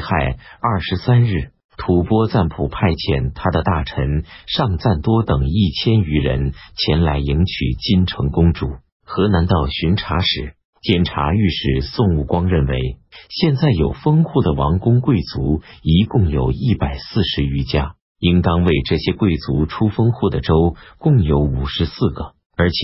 亥二十三日，吐蕃赞普派遣他的大臣尚赞多等一千余人前来迎娶金城公主。河南道巡查使、监察御史宋武光认为，现在有封户的王公贵族一共有一百四十余家，应当为这些贵族出封户的州共有五十四个，而且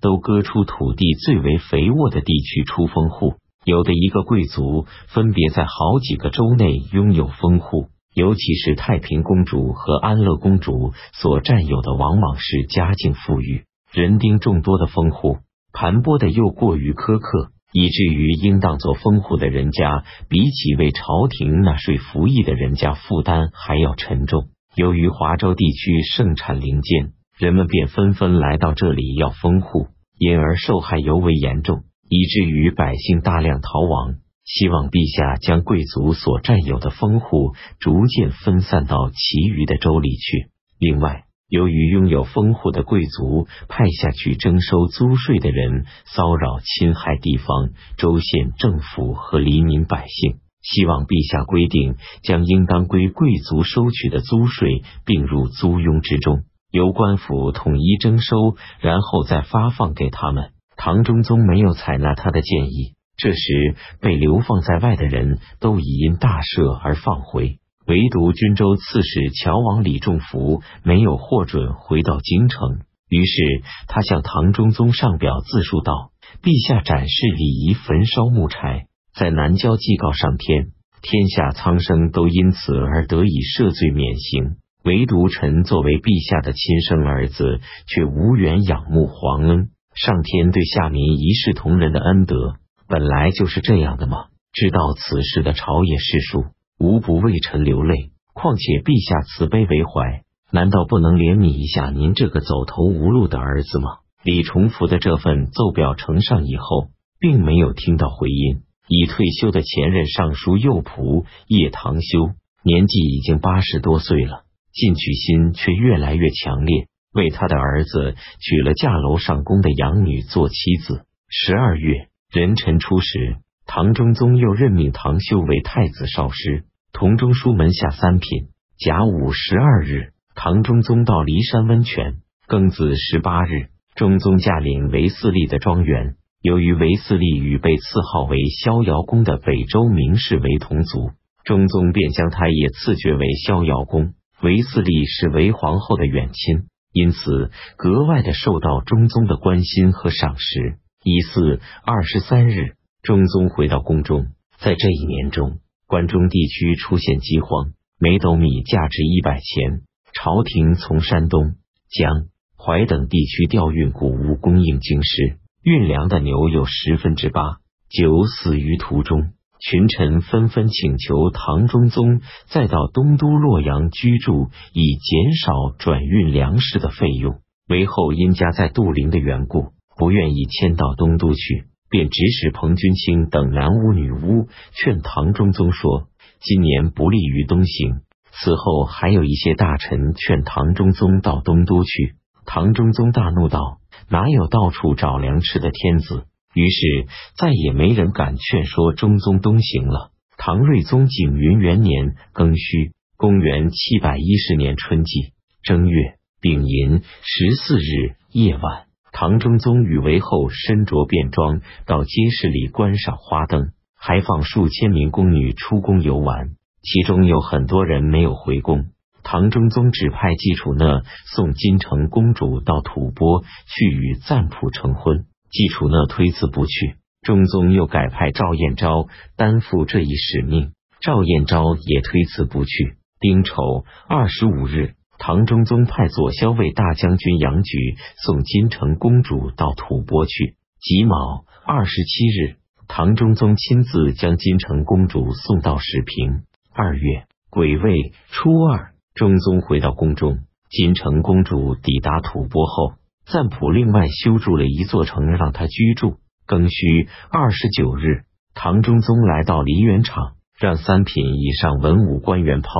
都割出土地最为肥沃的地区出封户。有的一个贵族分别在好几个州内拥有封户，尤其是太平公主和安乐公主所占有的，往往是家境富裕、人丁众多的封户，盘剥的又过于苛刻，以至于应当做封户的人家，比起为朝廷纳税服役的人家负担还要沉重。由于华州地区盛产零件，人们便纷纷来到这里要封户，因而受害尤为严重。以至于百姓大量逃亡，希望陛下将贵族所占有的封户逐渐分散到其余的州里去。另外，由于拥有封户的贵族派下去征收租税的人骚扰侵害地方州县政府和黎民百姓，希望陛下规定将应当归贵族收取的租税并入租庸之中，由官府统一征收，然后再发放给他们。唐中宗没有采纳他的建议，这时被流放在外的人都已因大赦而放回，唯独军州刺史乔王李仲福没有获准回到京城。于是他向唐中宗上表自述道：“陛下展示礼仪焚烧木柴，在南郊祭告上天，天下苍生都因此而得以赦罪免刑，唯独臣作为陛下的亲生儿子，却无缘仰慕皇恩。”上天对下民一视同仁的恩德，本来就是这样的吗？知道此事的朝野士庶，无不为臣流泪。况且陛下慈悲为怀，难道不能怜悯一下您这个走投无路的儿子吗？李重福的这份奏表呈上以后，并没有听到回音。已退休的前任尚书右仆叶唐修，年纪已经八十多岁了，进取心却越来越强烈。为他的儿子娶了嫁楼上宫的养女做妻子。十二月，壬辰初时，唐中宗又任命唐修为太子少师、同中书门下三品。甲午十二日，唐中宗到骊山温泉。庚子十八日，中宗驾临韦四立的庄园。由于韦四立与被赐号为逍遥公的北周名士为同族，中宗便将他也赐爵为逍遥公。韦四立是韦皇后的远亲。因此，格外的受到中宗的关心和赏识。一四二十三日，中宗回到宫中，在这一年中，关中地区出现饥荒，每斗米价值一百钱。朝廷从山东、江淮等地区调运谷物供应京师，运粮的牛有十分之八九死于途中。群臣纷纷请求唐中宗再到东都洛阳居住，以减少转运粮食的费用。韦后因家在杜陵的缘故，不愿意迁到东都去，便指使彭君卿等南巫女巫劝唐中宗说：“今年不利于东行。”此后还有一些大臣劝唐中宗到东都去。唐中宗大怒道：“哪有到处找粮食的天子？”于是再也没人敢劝说中宗东行了。唐睿宗景云元年庚戌，公元七百一十年春季正月丙寅十四日夜晚，唐中宗与韦后身着便装到街市里观赏花灯，还放数千名宫女出宫游玩，其中有很多人没有回宫。唐中宗指派季楚讷送金城公主到吐蕃去与赞普成婚。季楚讷推辞不去，中宗又改派赵彦昭担负这一使命，赵彦昭也推辞不去。丁丑二十五日，唐中宗派左骁卫大将军杨举送金城公主到吐蕃去。己卯二十七日，唐中宗亲自将金城公主送到石平。二月癸未初二，中宗回到宫中，金城公主抵达吐蕃后。赞普另外修筑了一座城让他居住。庚戌二十九日，唐中宗来到梨园场，让三品以上文武官员抛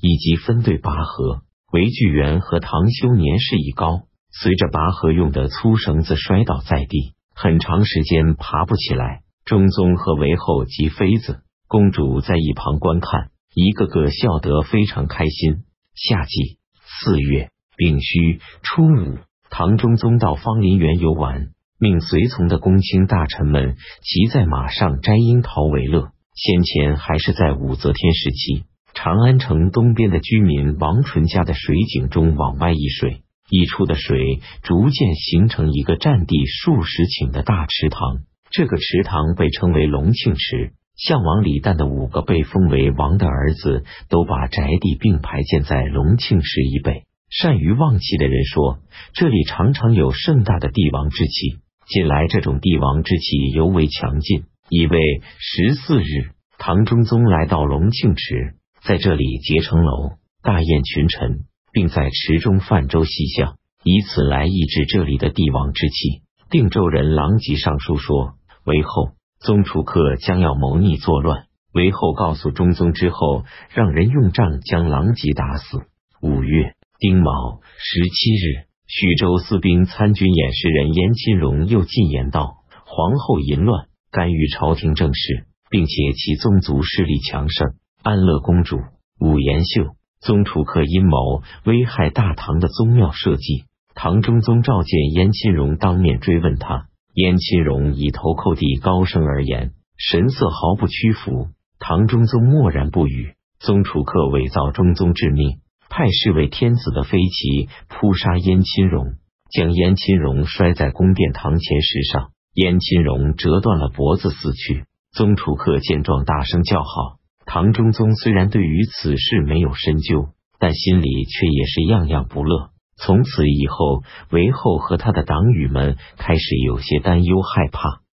以及分队拔河。韦巨源和唐修年事已高，随着拔河用的粗绳子摔倒在地，很长时间爬不起来。中宗和韦后及妃子公主在一旁观看，一个个笑得非常开心。夏季四月丙戌初五，唐中宗到芳林园游玩，命随从的公卿大臣们骑在马上摘樱桃为乐。先前还是在武则天时期，长安城东边的居民王纯家的水井中往外溢水，溢出的水逐渐形成一个占地数十顷的大池塘。这个池塘被称为隆庆池。项王李旦的五个被封为王的儿子，都把宅地并排建在隆庆池以北。善于望气的人说，这里常常有盛大的帝王之气。近来这种帝王之气尤为强劲。已为十四日，唐中宗来到隆庆池，在这里结成楼，大宴群臣，并在池中泛舟嬉笑，以此来抑制这里的帝王之气。定州人狼藉上书说，为后宗楚客将要谋逆作乱，为后告诉中宗之后，让人用杖将狼藉打死。五月丁卯十七日，徐州司兵参军演示人燕钦荣又进言道：皇后淫乱。干预朝廷政事，并且其宗族势力强盛。安乐公主武延秀、宗楚客阴谋危害大唐的宗庙社稷。唐中宗召见燕钦荣，当面追问他。燕钦荣以头叩地，高声而言，神色毫不屈服。唐中宗默然不语。宗楚客伪造中宗之命，派侍卫天子的飞骑扑杀燕钦荣，将燕钦荣摔在宫殿堂前石上。燕钦荣折断了脖子死去。宗楚客见状，大声叫好。唐中宗虽然对于此事没有深究，但心里却也是样样不乐。从此以后，韦后和他的党羽们开始有些担忧害怕。